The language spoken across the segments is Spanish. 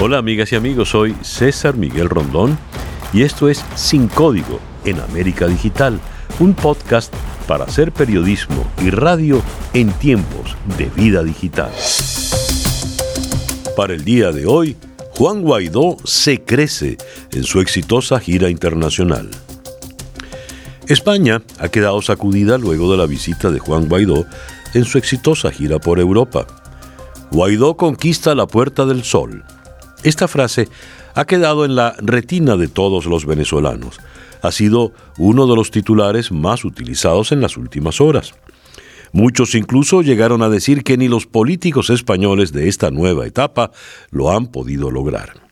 Hola amigas y amigos, soy César Miguel Rondón y esto es Sin Código en América Digital, un podcast para hacer periodismo y radio en tiempos de vida digital. Para el día de hoy, Juan Guaidó se crece en su exitosa gira internacional. España ha quedado sacudida luego de la visita de Juan Guaidó en su exitosa gira por Europa. Guaidó conquista la Puerta del Sol esta frase ha quedado en la retina de todos los venezolanos. Ha sido uno de los titulares más utilizados en las últimas horas. Muchos incluso llegaron a decir que ni los políticos españoles de esta nueva etapa lo han podido lograr.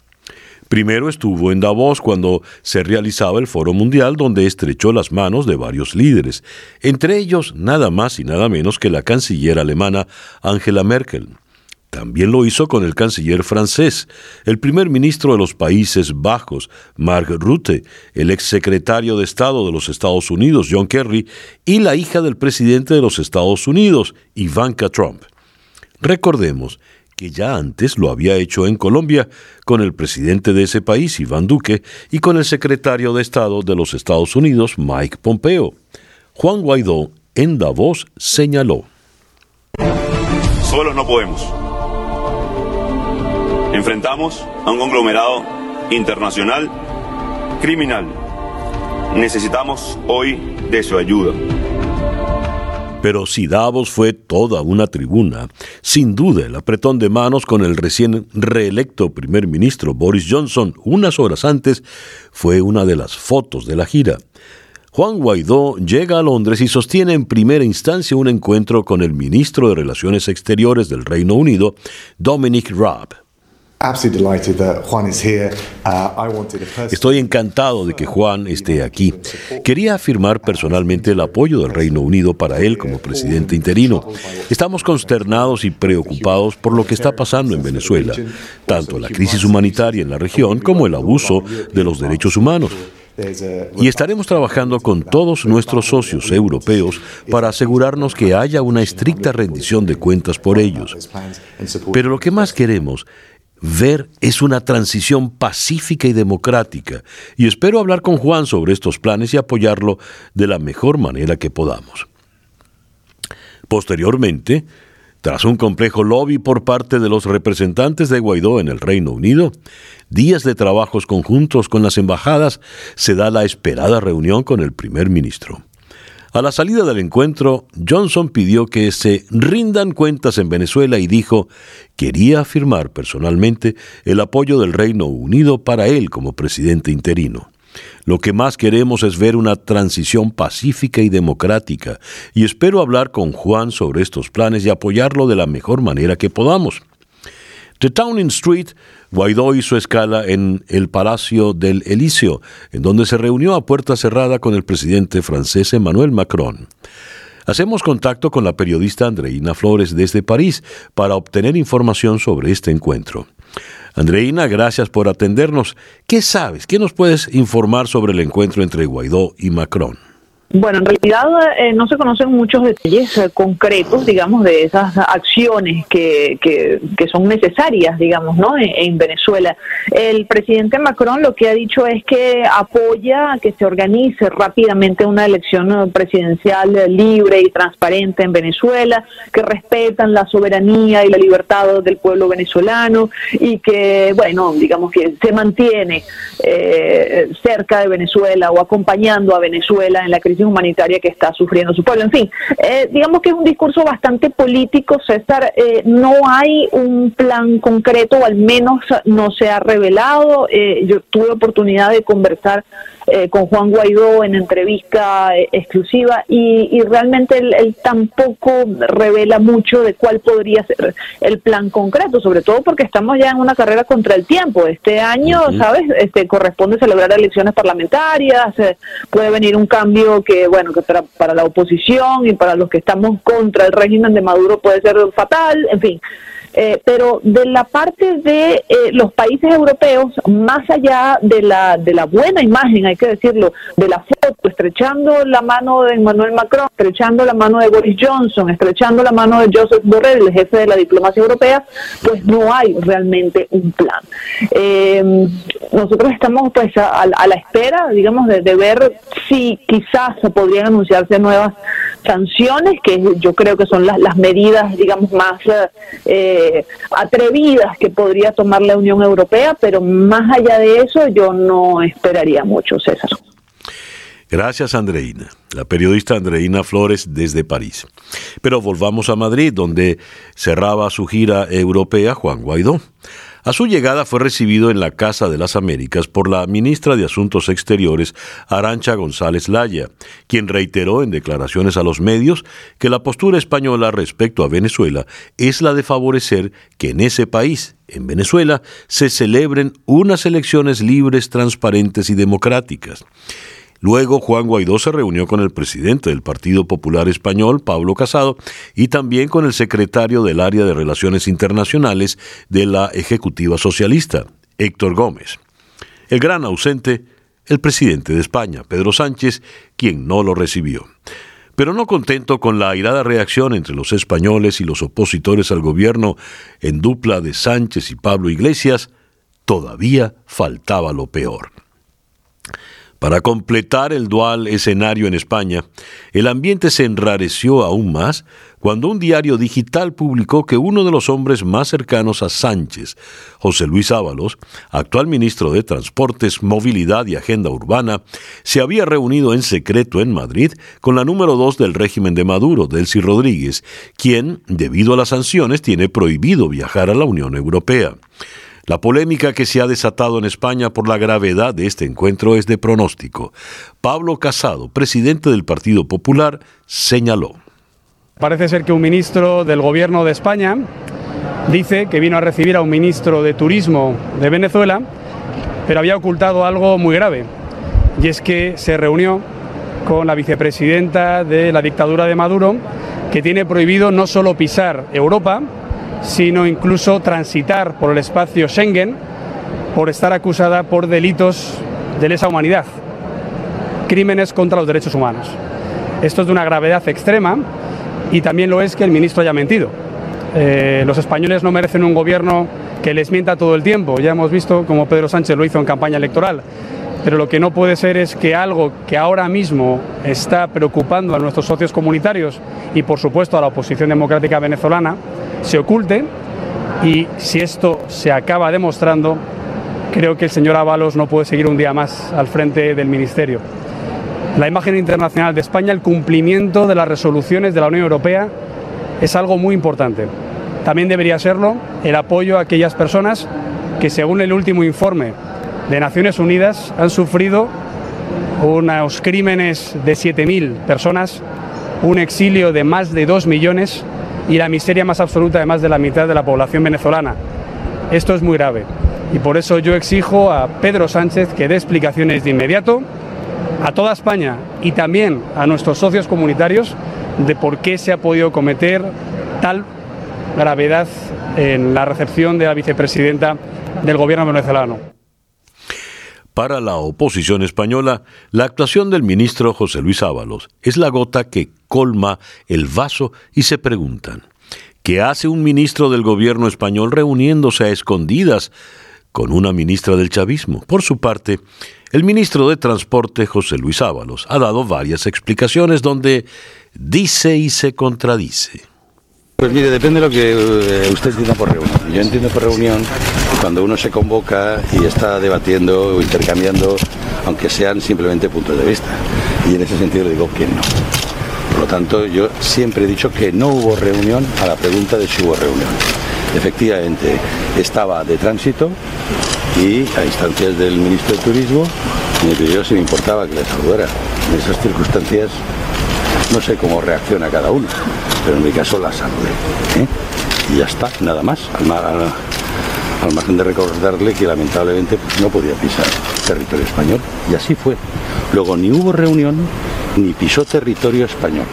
Primero estuvo en Davos cuando se realizaba el Foro Mundial donde estrechó las manos de varios líderes, entre ellos nada más y nada menos que la canciller alemana Angela Merkel. También lo hizo con el canciller francés, el primer ministro de los Países Bajos, Mark Rutte, el exsecretario de Estado de los Estados Unidos, John Kerry, y la hija del presidente de los Estados Unidos, Ivanka Trump. Recordemos que ya antes lo había hecho en Colombia con el presidente de ese país, Iván Duque, y con el secretario de Estado de los Estados Unidos, Mike Pompeo. Juan Guaidó en Davos señaló. Solo no podemos Enfrentamos a un conglomerado internacional criminal. Necesitamos hoy de su ayuda. Pero si Davos fue toda una tribuna, sin duda el apretón de manos con el recién reelecto primer ministro Boris Johnson unas horas antes fue una de las fotos de la gira. Juan Guaidó llega a Londres y sostiene en primera instancia un encuentro con el ministro de Relaciones Exteriores del Reino Unido, Dominic Raab. Estoy encantado de que Juan esté aquí. Quería afirmar personalmente el apoyo del Reino Unido para él como presidente interino. Estamos consternados y preocupados por lo que está pasando en Venezuela, tanto la crisis humanitaria en la región como el abuso de los derechos humanos. Y estaremos trabajando con todos nuestros socios europeos para asegurarnos que haya una estricta rendición de cuentas por ellos. Pero lo que más queremos ver es una transición pacífica y democrática, y espero hablar con Juan sobre estos planes y apoyarlo de la mejor manera que podamos. Posteriormente, tras un complejo lobby por parte de los representantes de Guaidó en el Reino Unido, días de trabajos conjuntos con las embajadas, se da la esperada reunión con el primer ministro. A la salida del encuentro, Johnson pidió que se rindan cuentas en Venezuela y dijo quería afirmar personalmente el apoyo del Reino Unido para él como presidente interino. Lo que más queremos es ver una transición pacífica y democrática, y espero hablar con Juan sobre estos planes y apoyarlo de la mejor manera que podamos. The Towning Street, Guaidó hizo escala en el Palacio del Elíseo, en donde se reunió a puerta cerrada con el presidente francés Emmanuel Macron. Hacemos contacto con la periodista Andreina Flores desde París para obtener información sobre este encuentro. Andreina, gracias por atendernos. ¿Qué sabes? ¿Qué nos puedes informar sobre el encuentro entre Guaidó y Macron? Bueno, en realidad eh, no se conocen muchos detalles eh, concretos, digamos, de esas acciones que, que, son necesarias, digamos, ¿no? En, Venezuela. El presidente Macron lo que ha dicho es que apoya que se organice rápidamente una elección presidencial libre y transparente en Venezuela, que respetan la soberanía y la libertad del pueblo venezolano y que, bueno, digamos que se mantiene eh, cerca de Venezuela o acompañando a Venezuela en la crisis humanitaria que está sufriendo su pueblo. En fin, eh, digamos que es un discurso bastante político, César. Eh, no hay un plan concreto, o al menos no se ha revelado. Eh, yo tuve oportunidad de conversar eh, con Juan Guaidó en entrevista eh, exclusiva y, realmente él, tampoco revela mucho de cuál podría ser el plan concreto, sobre todo porque estamos ya en una carrera contra el tiempo. Este año, ¿sabes? Este corresponde celebrar elecciones parlamentarias, eh, puede venir un cambio que, bueno, que para, para la oposición y para los que estamos contra el régimen de Maduro puede ser fatal, en fin. Eh, pero de la parte de eh, los países europeos, más allá de la, de la buena imagen, hay que decirlo, de la foto, estrechando la mano de Emmanuel Macron, estrechando la mano de Boris Johnson, estrechando la mano de Joseph Borrell, el jefe de la diplomacia europea, pues no hay realmente un plan. Eh, nosotros estamos pues a, la espera, digamos, de, ver si quizás se podrían anunciarse nuevas sanciones, que yo creo que son las, las medidas, digamos, más eh, atrevidas que podría tomar la Unión Europea, pero más allá de eso yo no esperaría mucho, César. Gracias, Andreina. La periodista Andreina Flores desde París. Pero volvamos a Madrid, donde cerraba su gira europea Juan Guaidó. A su llegada fue recibido en la Casa de las Américas por la ministra de Asuntos Exteriores, Arancha González Laya, quien reiteró en declaraciones a los medios que la postura española respecto a Venezuela es la de favorecer que en ese país, en Venezuela, se celebren unas elecciones libres, transparentes y democráticas. Luego Juan Guaidó se reunió con el presidente del Partido Popular Español, Pablo Casado, y también con el secretario del área de Relaciones Internacionales de la Ejecutiva Socialista, Héctor Gómez. El gran ausente, el presidente de España, Pedro Sánchez, quien no lo recibió. Pero no contento con la airada reacción entre los españoles y los opositores al gobierno en dupla de Sánchez y Pablo Iglesias, todavía faltaba lo peor. Para completar el dual escenario en España, el ambiente se enrareció aún más cuando un diario digital publicó que uno de los hombres más cercanos a Sánchez, José Luis Ábalos, actual ministro de Transportes, Movilidad y Agenda Urbana, se había reunido en secreto en Madrid con la número dos del régimen de Maduro, Delcy Rodríguez, quien, debido a las sanciones, tiene prohibido viajar a la Unión Europea. La polémica que se ha desatado en España por la gravedad de este encuentro es de pronóstico. Pablo Casado, presidente del Partido Popular, señaló. Parece ser que un ministro del gobierno de España dice que vino a recibir a un ministro de Turismo de Venezuela, pero había ocultado algo muy grave, y es que se reunió con la vicepresidenta de la dictadura de Maduro, que tiene prohibido no solo pisar Europa, sino incluso transitar por el espacio Schengen por estar acusada por delitos de lesa humanidad, crímenes contra los derechos humanos. Esto es de una gravedad extrema y también lo es que el ministro haya mentido. Eh, los españoles no merecen un gobierno que les mienta todo el tiempo. Ya hemos visto como Pedro Sánchez lo hizo en campaña electoral. Pero lo que no puede ser es que algo que ahora mismo está preocupando a nuestros socios comunitarios y por supuesto a la oposición democrática venezolana se oculte y si esto se acaba demostrando, creo que el señor Ábalos no puede seguir un día más al frente del Ministerio. La imagen internacional de España, el cumplimiento de las resoluciones de la Unión Europea es algo muy importante. También debería serlo el apoyo a aquellas personas que, según el último informe de Naciones Unidas, han sufrido unos crímenes de 7.000 personas, un exilio de más de 2 millones y la miseria más absoluta de más de la mitad de la población venezolana. Esto es muy grave y por eso yo exijo a Pedro Sánchez que dé explicaciones de inmediato a toda España y también a nuestros socios comunitarios de por qué se ha podido cometer tal gravedad en la recepción de la vicepresidenta del gobierno venezolano. Para la oposición española, la actuación del ministro José Luis Ábalos es la gota que colma el vaso y se preguntan, ¿qué hace un ministro del gobierno español reuniéndose a escondidas con una ministra del chavismo? Por su parte, el ministro de Transporte José Luis Ábalos ha dado varias explicaciones donde dice y se contradice. Pues mire, depende de lo que eh, usted entienda por reunión. Yo entiendo por reunión cuando uno se convoca y está debatiendo o intercambiando, aunque sean simplemente puntos de vista. Y en ese sentido le digo que no. Por lo tanto, yo siempre he dicho que no hubo reunión a la pregunta de si hubo reunión. Efectivamente, estaba de tránsito y a instancias del ministro de Turismo me pidió si me importaba que le saludara. En esas circunstancias no sé cómo reacciona cada uno, pero en mi caso la saludé. ¿eh? Y ya está, nada más. Al, margen de recordarle que lamentablemente pues, no podía pisar territorio español. Y así fue. Luego ni hubo reunión ni pisó territorio español.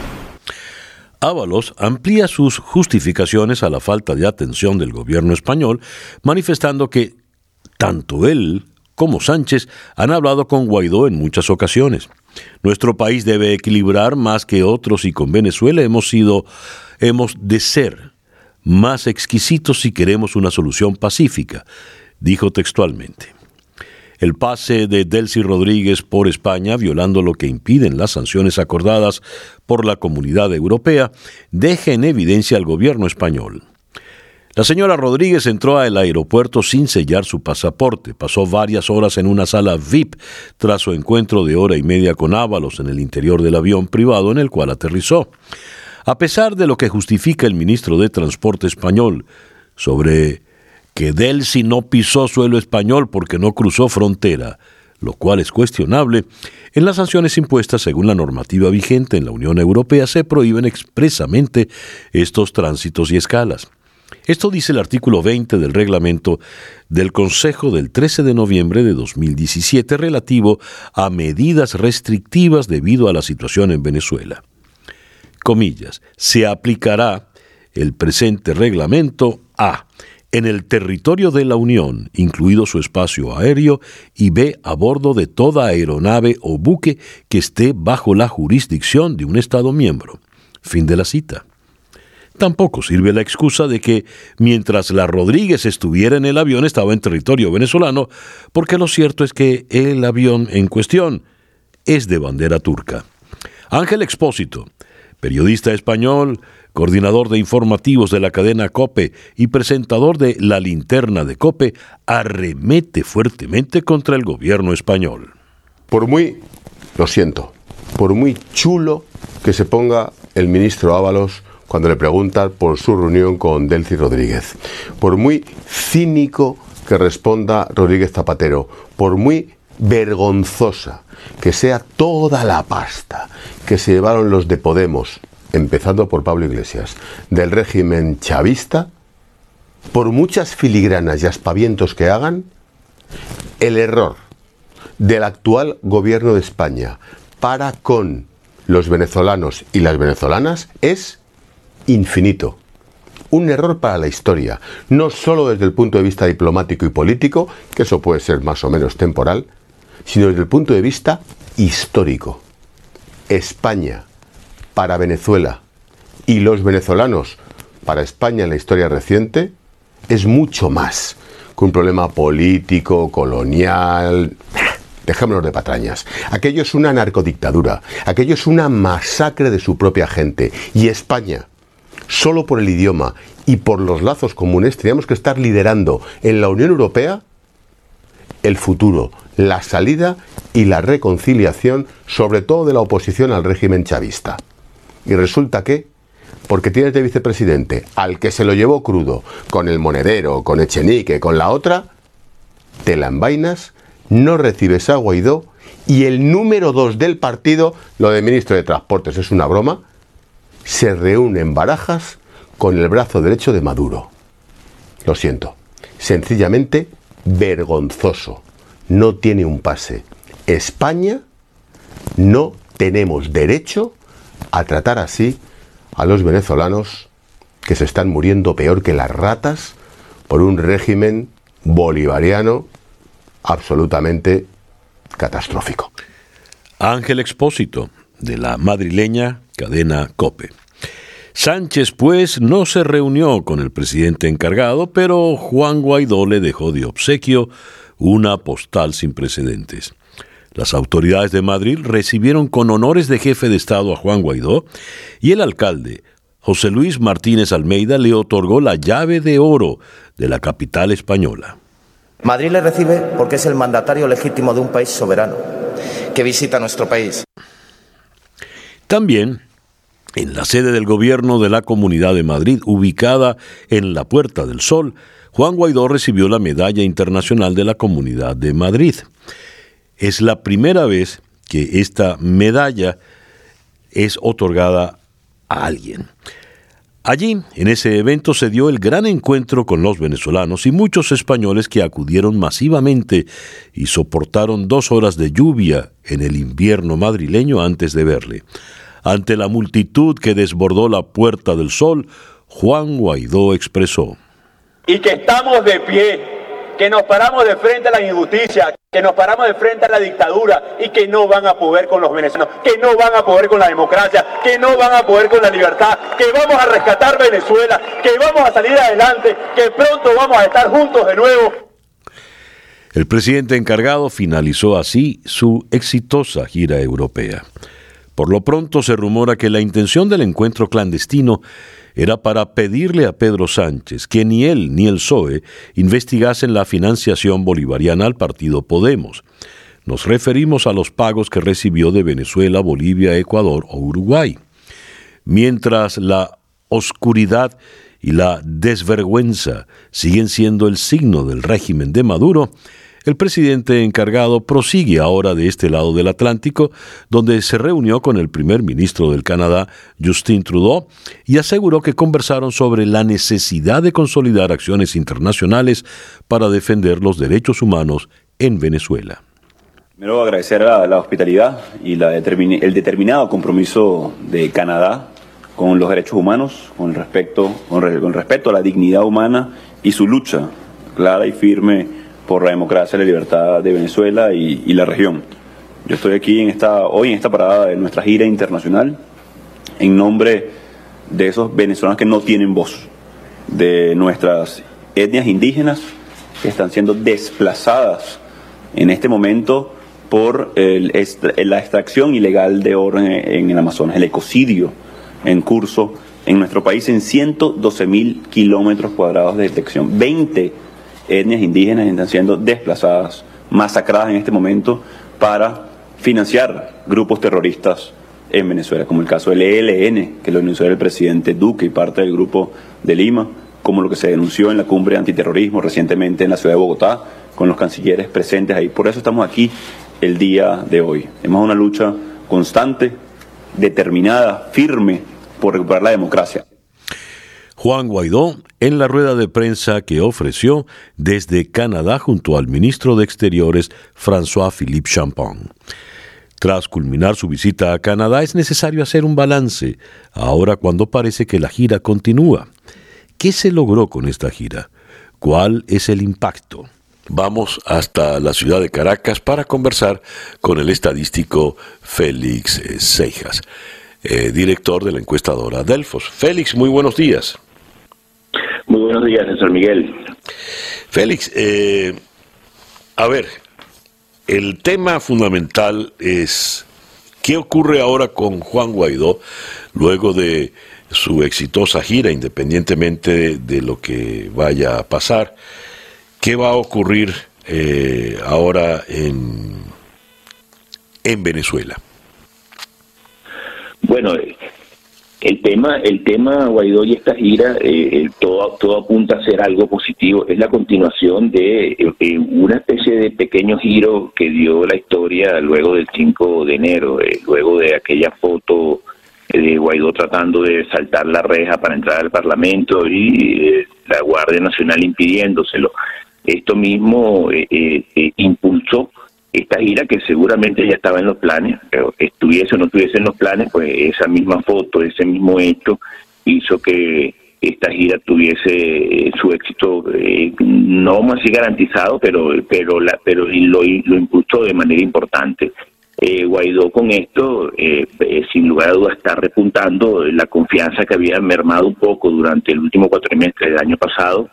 Ábalos amplía sus justificaciones a la falta de atención del gobierno español, manifestando que tanto él como Sánchez han hablado con Guaidó en muchas ocasiones. Nuestro país debe equilibrar más que otros y con Venezuela hemos sido, hemos de ser más exquisitos si queremos una solución pacífica, dijo textualmente. El pase de Delcy Rodríguez por España, violando lo que impiden las sanciones acordadas por la comunidad europea, deja en evidencia al gobierno español. La señora Rodríguez entró al aeropuerto sin sellar su pasaporte. Pasó varias horas en una sala VIP tras su encuentro de hora y media con Ábalos en el interior del avión privado en el cual aterrizó. A pesar de lo que justifica el ministro de Transporte español sobre que Delcy no pisó suelo español porque no cruzó frontera, lo cual es cuestionable, en las sanciones impuestas según la normativa vigente en la Unión Europea se prohíben expresamente estos tránsitos y escalas. Esto dice el artículo 20 del reglamento del Consejo del 13 de noviembre de 2017 relativo a medidas restrictivas debido a la situación en Venezuela. Comillas, se aplicará el presente reglamento a en el territorio de la Unión, incluido su espacio aéreo, y B a bordo de toda aeronave o buque que esté bajo la jurisdicción de un Estado miembro. Fin de la cita. Tampoco sirve la excusa de que mientras la Rodríguez estuviera en el avión estaba en territorio venezolano, porque lo cierto es que el avión en cuestión es de bandera turca. Ángel Expósito, periodista español, coordinador de informativos de la cadena COPE y presentador de La Linterna de COPE, arremete fuertemente contra el gobierno español. Por muy, lo siento, por muy chulo que se ponga el ministro Ábalos cuando le preguntan por su reunión con Delcy Rodríguez. Por muy cínico que responda Rodríguez Zapatero, por muy vergonzosa que sea toda la pasta que se llevaron los de Podemos, empezando por Pablo Iglesias, del régimen chavista, por muchas filigranas y aspavientos que hagan, el error del actual gobierno de España para con los venezolanos y las venezolanas es infinito. Un error para la historia, no solo desde el punto de vista diplomático y político, que eso puede ser más o menos temporal, sino desde el punto de vista histórico. España para Venezuela y los venezolanos para España en la historia reciente es mucho más que un problema político, colonial. Dejémonos de patrañas. Aquello es una narcodictadura, aquello es una masacre de su propia gente. Y España, solo por el idioma y por los lazos comunes, teníamos que estar liderando en la Unión Europea el futuro, la salida y la reconciliación, sobre todo de la oposición al régimen chavista. Y resulta que, porque tienes de vicepresidente al que se lo llevó crudo, con el monedero, con Echenique, con la otra, te la envainas, no recibes a Guaidó y el número dos del partido, lo de ministro de Transportes es una broma, se reúne en barajas con el brazo derecho de Maduro. Lo siento, sencillamente vergonzoso. No tiene un pase. España no tenemos derecho a tratar así a los venezolanos que se están muriendo peor que las ratas por un régimen bolivariano absolutamente catastrófico. Ángel Expósito, de la madrileña cadena Cope. Sánchez, pues, no se reunió con el presidente encargado, pero Juan Guaidó le dejó de obsequio una postal sin precedentes. Las autoridades de Madrid recibieron con honores de jefe de Estado a Juan Guaidó y el alcalde, José Luis Martínez Almeida, le otorgó la llave de oro de la capital española. Madrid le recibe porque es el mandatario legítimo de un país soberano que visita nuestro país. También en la sede del gobierno de la Comunidad de Madrid, ubicada en la Puerta del Sol, Juan Guaidó recibió la Medalla Internacional de la Comunidad de Madrid. Es la primera vez que esta medalla es otorgada a alguien. Allí, en ese evento, se dio el gran encuentro con los venezolanos y muchos españoles que acudieron masivamente y soportaron dos horas de lluvia en el invierno madrileño antes de verle. Ante la multitud que desbordó la Puerta del Sol, Juan Guaidó expresó. Y que estamos de pie que nos paramos de frente a la injusticia, que nos paramos de frente a la dictadura y que no van a poder con los venezolanos, que no van a poder con la democracia, que no van a poder con la libertad, que vamos a rescatar Venezuela, que vamos a salir adelante, que pronto vamos a estar juntos de nuevo. El presidente encargado finalizó así su exitosa gira europea. Por lo pronto se rumora que la intención del encuentro clandestino era para pedirle a Pedro Sánchez que ni él ni el PSOE investigasen la financiación bolivariana al partido Podemos. Nos referimos a los pagos que recibió de Venezuela, Bolivia, Ecuador o Uruguay. Mientras la oscuridad y la desvergüenza siguen siendo el signo del régimen de Maduro, el presidente encargado prosigue ahora de este lado del Atlántico, donde se reunió con el primer ministro del Canadá, Justin Trudeau, y aseguró que conversaron sobre la necesidad de consolidar acciones internacionales para defender los derechos humanos en Venezuela. Primero agradecer la, la hospitalidad y el determinado compromiso de Canadá con los derechos humanos, con respecto, con, con respecto a la dignidad humana y su lucha clara y firme por la democracia la libertad de Venezuela y, la región. Yo estoy aquí en esta, hoy en esta parada de nuestra gira internacional en nombre de esos venezolanos que no tienen voz, de nuestras etnias indígenas que están siendo desplazadas en este momento por la extracción ilegal de oro en, el Amazonas, el ecocidio en curso en nuestro país en 112 mil kilómetros cuadrados de detección, 20 etnias indígenas están siendo desplazadas, masacradas en este momento para financiar grupos terroristas en Venezuela, como el caso del ELN, que lo denunció el presidente Duque y parte del grupo de Lima, como lo que se denunció en la cumbre de antiterrorismo recientemente en la ciudad de Bogotá, con los cancilleres presentes ahí. Por eso estamos aquí el día de hoy. Hemos una lucha constante, determinada, firme por recuperar la democracia. Juan Guaidó en la rueda de prensa que ofreció desde Canadá junto al ministro de Exteriores François-Philippe Champagne. Tras culminar su visita a Canadá es necesario hacer un balance, ahora cuando parece que la gira continúa. ¿Qué se logró con esta gira? ¿Cuál es el impacto? Vamos hasta la ciudad de Caracas para conversar con el estadístico Félix Seijas, eh, director de la encuestadora Delfos. Félix, muy buenos días. Muy buenos días, señor Miguel. Félix, eh, a ver, el tema fundamental es qué ocurre ahora con Juan Guaidó luego de su exitosa gira, independientemente de, lo que vaya a pasar. ¿Qué va a ocurrir eh, ahora en, en Venezuela? Bueno, el tema, el tema Guaidó y esta gira, eh, todo, todo apunta a ser algo positivo. Es la continuación de eh, eh, una especie de pequeño giro que dio la historia luego del 5 de enero, luego de aquella foto de Guaidó tratando de saltar la reja para entrar al Parlamento y la Guardia Nacional impidiéndoselo. Esto mismo impulsó esta gira que seguramente ya estaba en los planes, pero estuviese o no estuviese en los planes, pues esa misma foto, ese mismo hecho hizo que esta gira tuviese su éxito eh, no así garantizado, pero pero la, pero lo, lo impulsó de manera importante. Eh, Guaidó con esto, eh, sin lugar a dudas, está repuntando la confianza que había mermado un poco durante el último cuatrimestre del año pasado,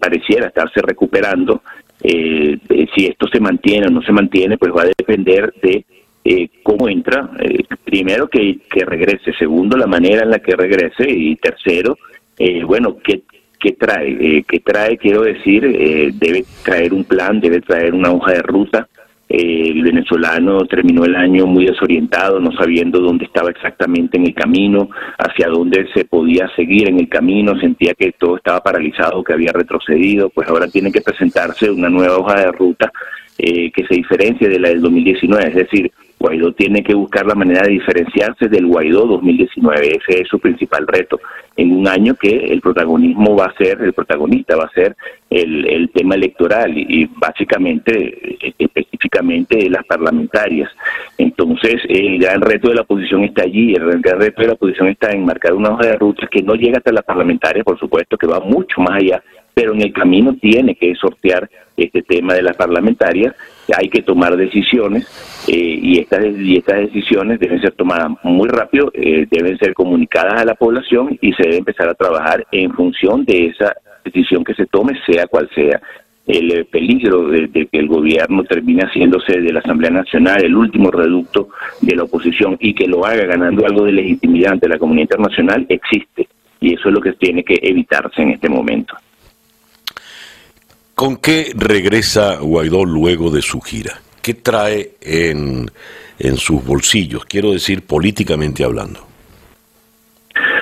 pareciera estarse recuperando eh, si esto se mantiene o no se mantiene, pues va a depender de eh, cómo entra. Eh, primero, que, que regrese. Segundo, la manera en la que regrese. Y tercero, eh, bueno, qué, qué trae. ¿Qué trae? Quiero decir, debe traer un plan, debe traer una hoja de ruta el venezolano terminó el año muy desorientado, no sabiendo dónde estaba exactamente en el camino, hacia dónde se podía seguir en el camino, sentía que todo estaba paralizado, que había retrocedido, pues ahora tiene que presentarse una nueva hoja de ruta eh, que se diferencie de la del 2019, es decir, Guaidó tiene que buscar la manera de diferenciarse del Guaidó 2019. Ese es su principal reto. En un año que el protagonismo va a ser, el protagonista va a ser el, tema electoral y, básicamente, específicamente las parlamentarias. Entonces, el gran reto de la oposición está allí. El gran reto de la oposición está en marcar una hoja de ruta que no llega hasta las parlamentarias, por supuesto, que va mucho más allá pero en el camino tiene que sortear este tema de las parlamentarias, hay que tomar decisiones eh, y, estas, y estas decisiones deben ser tomadas muy rápido, eh, deben ser comunicadas a la población y se debe empezar a trabajar en función de esa decisión que se tome, sea cual sea el eh, peligro de, que el gobierno termine haciéndose de la Asamblea Nacional el último reducto de la oposición y que lo haga ganando algo de legitimidad ante la comunidad internacional existe y eso es lo que tiene que evitarse en este momento. ¿Con qué regresa Guaidó luego de su gira? ¿Qué trae en, en sus bolsillos? Quiero decir, políticamente hablando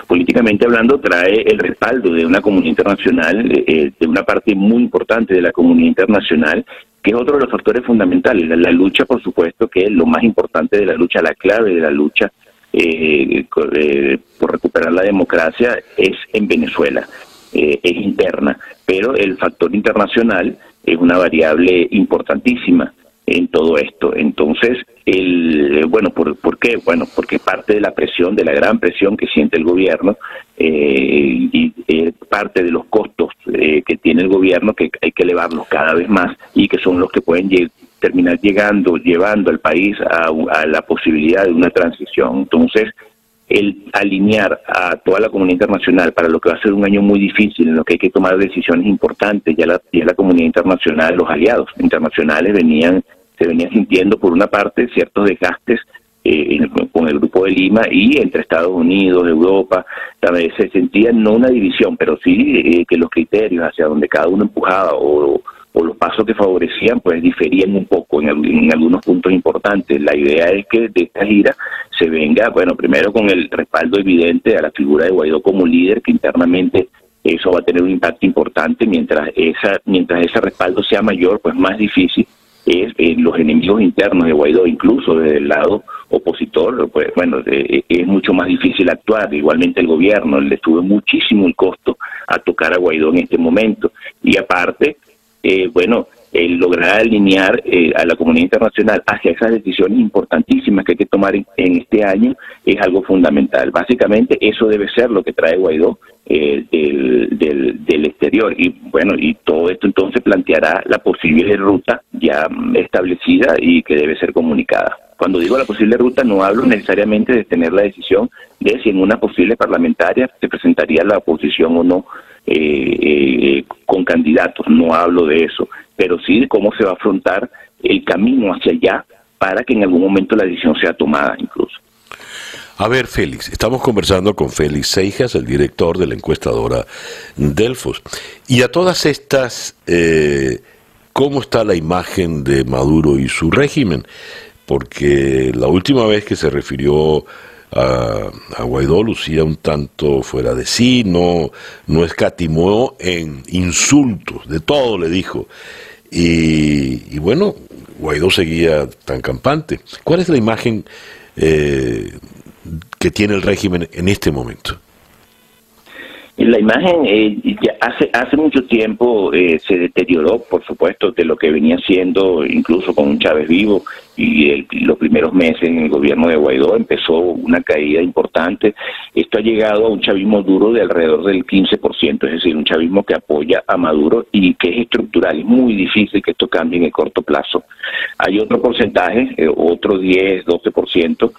políticamente hablando, trae el respaldo de una comunidad internacional, eh, de una parte muy importante de la comunidad internacional, que es otro de los factores fundamentales. La, lucha, por supuesto, que es lo más importante de la lucha, la clave de la lucha eh, eh, por recuperar la democracia es en Venezuela, es interna, pero el factor internacional es una variable importantísima en todo esto. Entonces, el, bueno, ¿por, ¿por qué? Bueno, porque parte de la presión, de la gran presión que siente el gobierno eh, y eh, parte de los costos eh, que tiene el gobierno que hay que elevarlos cada vez más y que son los que pueden terminar llegando, llevando al país a, a la posibilidad de una transición. Entonces, el alinear a toda la comunidad internacional para lo que va a ser un año muy difícil en lo que hay que tomar decisiones importantes, ya la, ya la comunidad internacional, los aliados internacionales venían se venía sintiendo por una parte ciertos desgastes eh, con el grupo de Lima y entre Estados Unidos, Europa, también se sentía no una división, pero sí eh, que los criterios hacia donde cada uno empujaba o, los pasos que favorecían pues diferían un poco en, en, algunos puntos importantes. La idea es que de esta gira se venga, bueno, primero con el respaldo evidente a la figura de Guaidó como líder, que internamente eso va a tener un impacto importante, mientras, esa, mientras ese respaldo sea mayor, pues más difícil es eh, los enemigos internos de Guaidó, incluso desde el lado opositor, pues bueno, es mucho más difícil actuar. Igualmente el gobierno le tuvo muchísimo el costo a tocar a Guaidó en este momento. Y aparte, eh, bueno, el lograr alinear eh, a la comunidad internacional hacia esas decisiones importantísimas que hay que tomar en, este año es algo fundamental. Básicamente eso debe ser lo que trae Guaidó eh, del, del, exterior y bueno y todo esto entonces planteará la posible ruta ya establecida y que debe ser comunicada. Cuando digo la posible ruta no hablo necesariamente de tener la decisión de si en una posible parlamentaria se presentaría la oposición o no eh, con candidatos, no hablo de eso pero sí de cómo se va a afrontar el camino hacia allá para que en algún momento la decisión sea tomada incluso. A ver, Félix, estamos conversando con Félix Seijas, el director de la encuestadora Delfos. Y a todas estas, eh, ¿cómo está la imagen de Maduro y su régimen? Porque la última vez que se refirió a, Guaidó lucía un tanto fuera de sí, no, no escatimó en insultos, de todo le dijo. Y, bueno, Guaidó seguía tan campante. ¿Cuál es la imagen eh, que tiene el régimen en este momento? La imagen eh, hace hace mucho tiempo eh, se deterioró, por supuesto, de lo que venía siendo incluso con un Chávez vivo y los primeros meses en el gobierno de Guaidó empezó una caída importante. Esto ha llegado a un chavismo duro de alrededor del 15%, es decir, un chavismo que apoya a Maduro y que es estructural. Es muy difícil que esto cambie en el corto plazo. Hay otro porcentaje, eh, otro 10, 12%,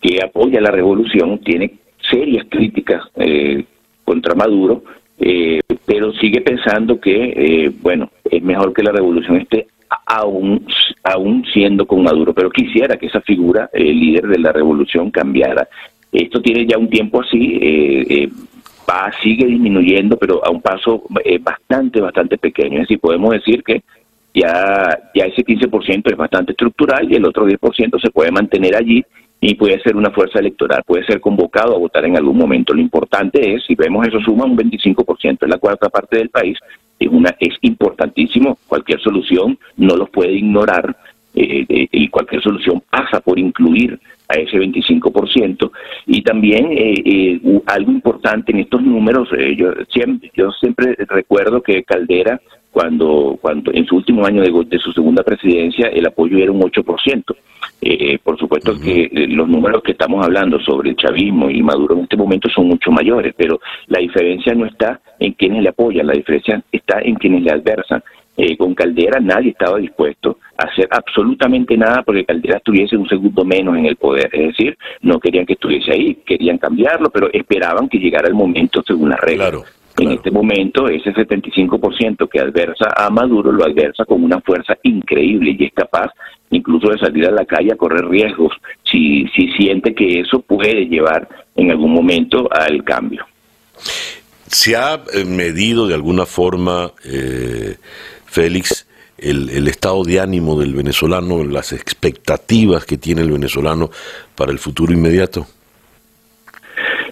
que apoya la revolución, tiene serias críticas. Eh, contra Maduro, eh, pero sigue pensando que, eh, bueno, es mejor que la revolución esté aún, aún siendo con Maduro, pero quisiera que esa figura, el líder de la revolución, cambiara. Esto tiene ya un tiempo así, eh, va, sigue disminuyendo, pero a un paso bastante, bastante pequeño. Es decir, podemos decir que ya, ya ese 15% es bastante estructural y el otro 10% se puede mantener allí y puede ser una fuerza electoral, puede ser convocado a votar en algún momento. Lo importante es, si vemos eso suma un 25%, en la cuarta parte del país, es, una, es importantísimo, cualquier solución no los puede ignorar eh, eh, y cualquier solución pasa por incluir a ese 25%. Y también eh, algo importante en estos números, yo, siempre, yo siempre recuerdo que Caldera, cuando, cuando en su último año de, de su segunda presidencia, el apoyo era un 8%. Eh, por supuesto que eh, los números que estamos hablando sobre el chavismo y Maduro en este momento son mucho mayores, pero la diferencia no está en quienes le apoyan, la diferencia está en quienes le adversan. Eh, con Caldera nadie estaba dispuesto a hacer absolutamente nada porque Caldera estuviese un segundo menos en el poder, es decir, no querían que estuviese ahí, querían cambiarlo, pero esperaban que llegara el momento según las reglas. En este momento, ese 75% que adversa a Maduro lo adversa con una fuerza increíble y es capaz incluso de salir a la calle a correr riesgos si, si siente que eso puede llevar en algún momento al cambio. ¿Se ha eh, medido de alguna forma, eh, Félix, el, el, estado de ánimo del venezolano, las expectativas que tiene el venezolano para el futuro inmediato?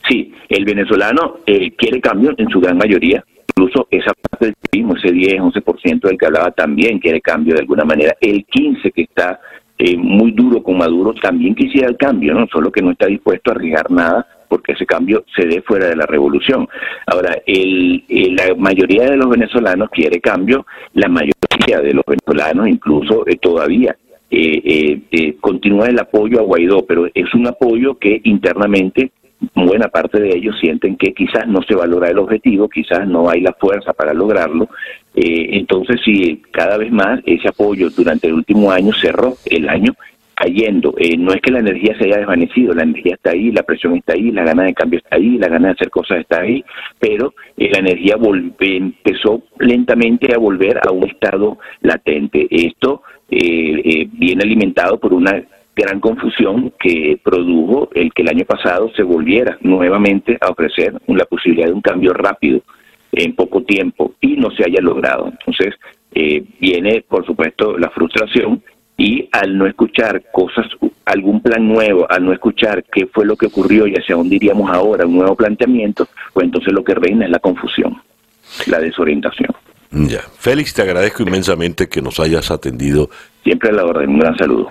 Sí, el venezolano eh, quiere cambio en su gran mayoría. Incluso esa parte del turismo, ese 10, 11% del que hablaba, también quiere cambio de alguna manera. El 15 que está eh, muy duro con Maduro también quisiera el cambio, ¿no? Solo que no está dispuesto a arriesgar nada porque ese cambio se dé fuera de la revolución. Ahora, el, la mayoría de los venezolanos quiere cambio, la mayoría de los venezolanos incluso eh, todavía eh, eh, continúa el apoyo a Guaidó, pero es un apoyo que internamente buena parte de ellos sienten que quizás no se valora el objetivo, quizás no hay la fuerza para lograrlo. Eh, entonces, si cada vez más ese apoyo durante el último año cerró el año cayendo, eh, no es que la energía se haya desvanecido, la energía está ahí, la presión está ahí, la gana de cambio está ahí, la gana de hacer cosas está ahí, pero eh, la energía empezó lentamente a volver a un estado latente. Esto viene alimentado por una gran confusión que produjo el que el año pasado se volviera nuevamente a ofrecer la posibilidad de un cambio rápido en poco tiempo y no se haya logrado. Entonces, eh, viene, por supuesto, la frustración y al no escuchar cosas, algún plan nuevo, al no escuchar qué fue lo que ocurrió y hacia dónde iríamos ahora, un nuevo planteamiento, pues entonces lo que reina es la confusión, la desorientación. Ya. Félix, te agradezco inmensamente que nos hayas atendido. Siempre a la orden, un gran saludo.